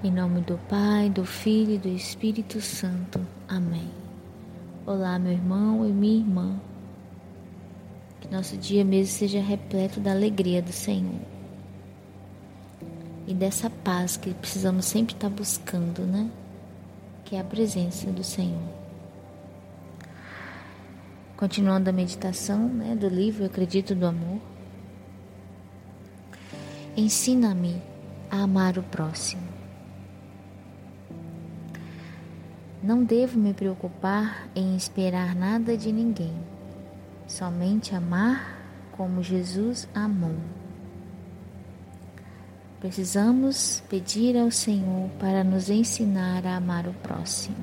Em nome do Pai, do Filho e do Espírito Santo. Amém. Olá, meu irmão e minha irmã. Que nosso dia mesmo seja repleto da alegria do Senhor. E dessa paz que precisamos sempre estar buscando, né? Que é a presença do Senhor. Continuando a meditação né, do livro Eu Acredito do Amor. Ensina-me a amar o próximo. Não devo me preocupar em esperar nada de ninguém, somente amar como Jesus amou. Precisamos pedir ao Senhor para nos ensinar a amar o próximo.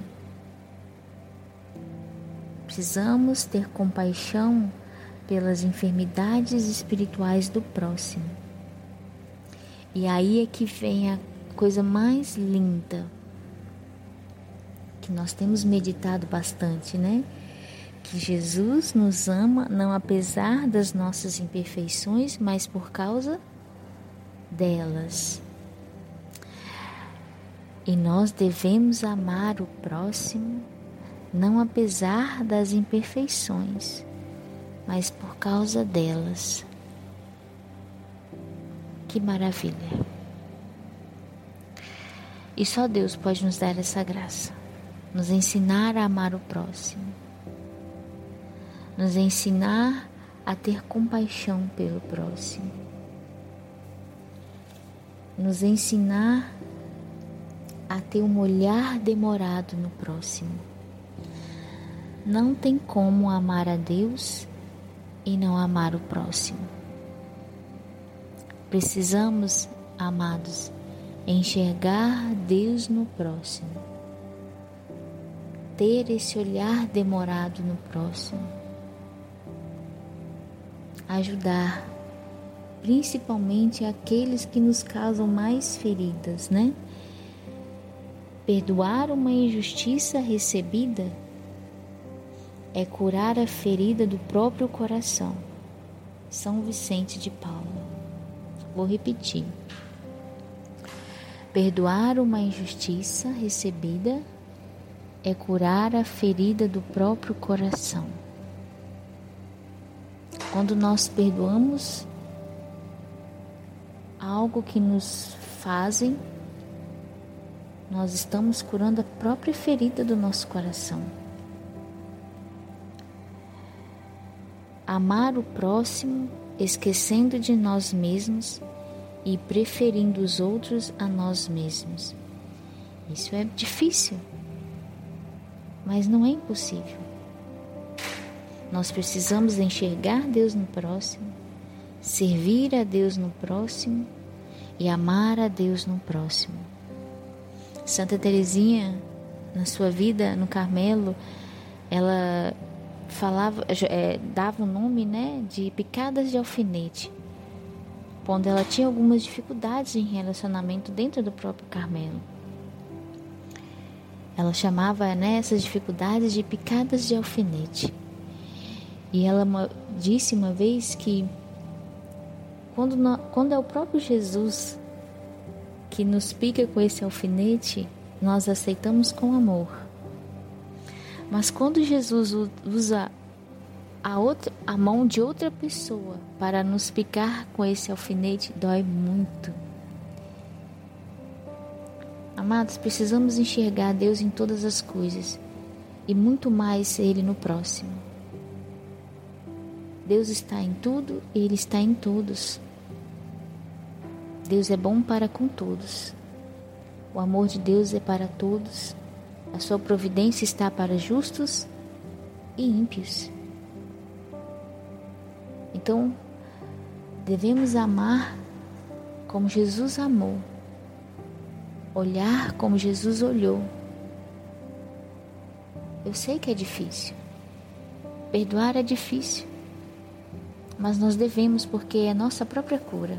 Precisamos ter compaixão pelas enfermidades espirituais do próximo. E aí é que vem a coisa mais linda que nós temos meditado bastante, né? Que Jesus nos ama não apesar das nossas imperfeições, mas por causa delas. E nós devemos amar o próximo não apesar das imperfeições, mas por causa delas. Que maravilha! E só Deus pode nos dar essa graça nos ensinar a amar o próximo, nos ensinar a ter compaixão pelo próximo, nos ensinar a ter um olhar demorado no próximo. Não tem como amar a Deus e não amar o próximo. Precisamos, amados, enxergar Deus no próximo ter esse olhar demorado no próximo. Ajudar, principalmente aqueles que nos causam mais feridas, né? Perdoar uma injustiça recebida é curar a ferida do próprio coração. São Vicente de Paulo. Vou repetir. Perdoar uma injustiça recebida é curar a ferida do próprio coração. Quando nós perdoamos algo que nos fazem, nós estamos curando a própria ferida do nosso coração. Amar o próximo, esquecendo de nós mesmos e preferindo os outros a nós mesmos. Isso é difícil mas não é impossível. Nós precisamos enxergar Deus no próximo, servir a Deus no próximo e amar a Deus no próximo. Santa Teresinha, na sua vida no Carmelo, ela falava, é, dava o nome, né, de picadas de alfinete, quando ela tinha algumas dificuldades em relacionamento dentro do próprio Carmelo. Ela chamava né, essas dificuldades de picadas de alfinete. E ela disse uma vez que quando, quando é o próprio Jesus que nos pica com esse alfinete, nós aceitamos com amor. Mas quando Jesus usa a, outra, a mão de outra pessoa para nos picar com esse alfinete, dói muito. Amados, precisamos enxergar Deus em todas as coisas e muito mais Ele no próximo. Deus está em tudo e Ele está em todos. Deus é bom para com todos. O amor de Deus é para todos. A sua providência está para justos e ímpios. Então, devemos amar como Jesus amou olhar como Jesus olhou. Eu sei que é difícil. Perdoar é difícil. Mas nós devemos porque é nossa própria cura.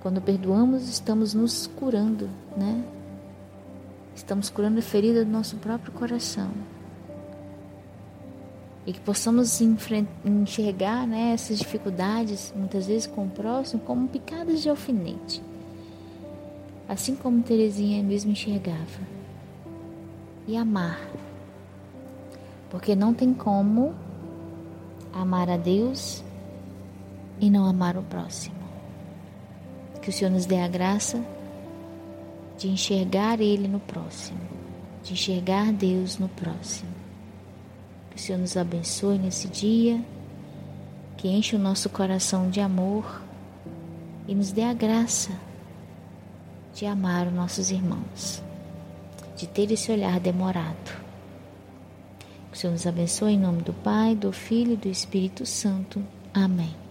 Quando perdoamos, estamos nos curando, né? Estamos curando a ferida do nosso próprio coração. E que possamos enxergar né, essas dificuldades, muitas vezes com o próximo, como picadas de alfinete assim como Teresinha mesmo enxergava. E amar. Porque não tem como amar a Deus e não amar o próximo. Que o Senhor nos dê a graça de enxergar Ele no próximo, de enxergar Deus no próximo. Que o Senhor nos abençoe nesse dia, que enche o nosso coração de amor e nos dê a graça de amar os nossos irmãos, de ter esse olhar demorado. Que o Senhor nos abençoe em nome do Pai, do Filho e do Espírito Santo. Amém.